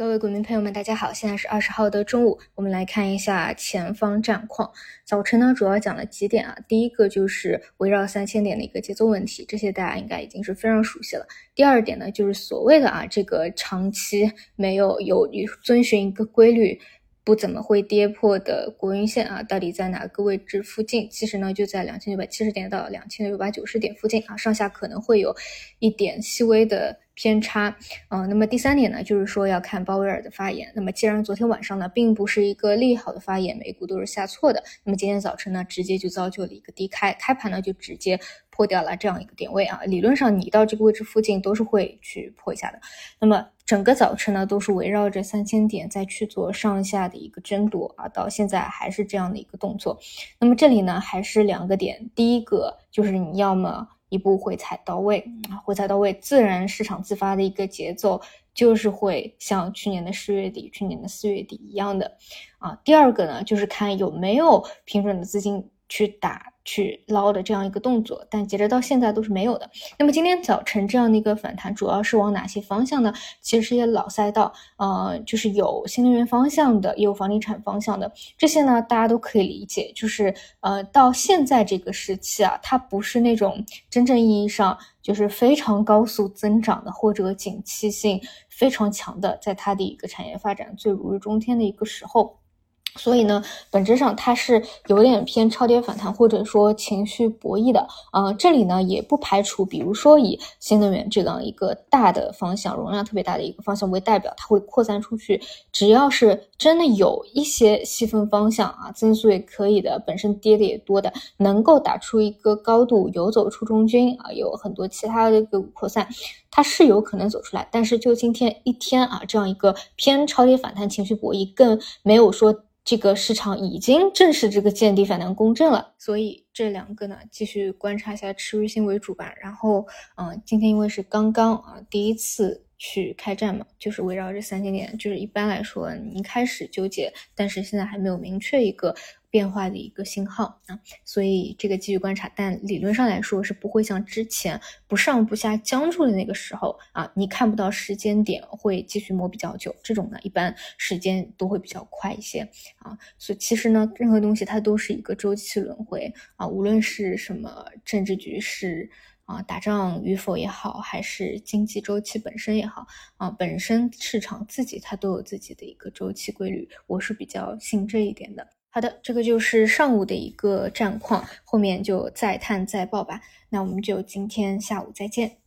各位股民朋友们，大家好，现在是二十号的中午，我们来看一下前方战况。早晨呢，主要讲了几点啊，第一个就是围绕三千点的一个节奏问题，这些大家应该已经是非常熟悉了。第二点呢，就是所谓的啊，这个长期没有有遵循一个规律。不怎么会跌破的国运线啊，到底在哪个位置附近？其实呢，就在两千九百七十点到两千六百九十点附近啊，上下可能会有一点细微的偏差。嗯，那么第三点呢，就是说要看鲍威尔的发言。那么既然昨天晚上呢，并不是一个利好的发言，美股都是下挫的，那么今天早晨呢，直接就造就了一个低开，开盘呢就直接。破掉了这样一个点位啊，理论上你到这个位置附近都是会去破一下的。那么整个早晨呢，都是围绕着三千点再去做上下的一个争夺啊，到现在还是这样的一个动作。那么这里呢，还是两个点，第一个就是你要么一步回踩到位啊，回踩到位，自然市场自发的一个节奏就是会像去年的十月底、去年的四月底一样的啊。第二个呢，就是看有没有平准的资金。去打去捞的这样一个动作，但截止到现在都是没有的。那么今天早晨这样的一个反弹，主要是往哪些方向呢？其实是些老赛道，呃，就是有新能源方向的，也有房地产方向的。这些呢，大家都可以理解，就是呃，到现在这个时期啊，它不是那种真正意义上就是非常高速增长的，或者景气性非常强的，在它的一个产业发展最如日中天的一个时候。所以呢，本质上它是有点偏超跌反弹，或者说情绪博弈的。啊，这里呢也不排除，比如说以新能源这样一个大的方向、容量特别大的一个方向为代表，它会扩散出去。只要是真的有一些细分方向啊，增速也可以的，本身跌的也多的，能够打出一个高度，游走出中军啊，有很多其他的个扩散，它是有可能走出来。但是就今天一天啊，这样一个偏超跌反弹、情绪博弈，更没有说。这个市场已经正式这个见底反弹公正了，所以这两个呢，继续观察一下持续性为主吧。然后，嗯，今天因为是刚刚啊第一次去开战嘛，就是围绕这三千点，就是一般来说你一开始纠结，但是现在还没有明确一个。变化的一个信号啊，所以这个继续观察，但理论上来说是不会像之前不上不下僵住的那个时候啊，你看不到时间点会继续摸比较久，这种呢一般时间都会比较快一些啊，所以其实呢，任何东西它都是一个周期轮回啊，无论是什么政治局势啊，打仗与否也好，还是经济周期本身也好啊，本身市场自己它都有自己的一个周期规律，我是比较信这一点的。好的，这个就是上午的一个战况，后面就再探再报吧。那我们就今天下午再见。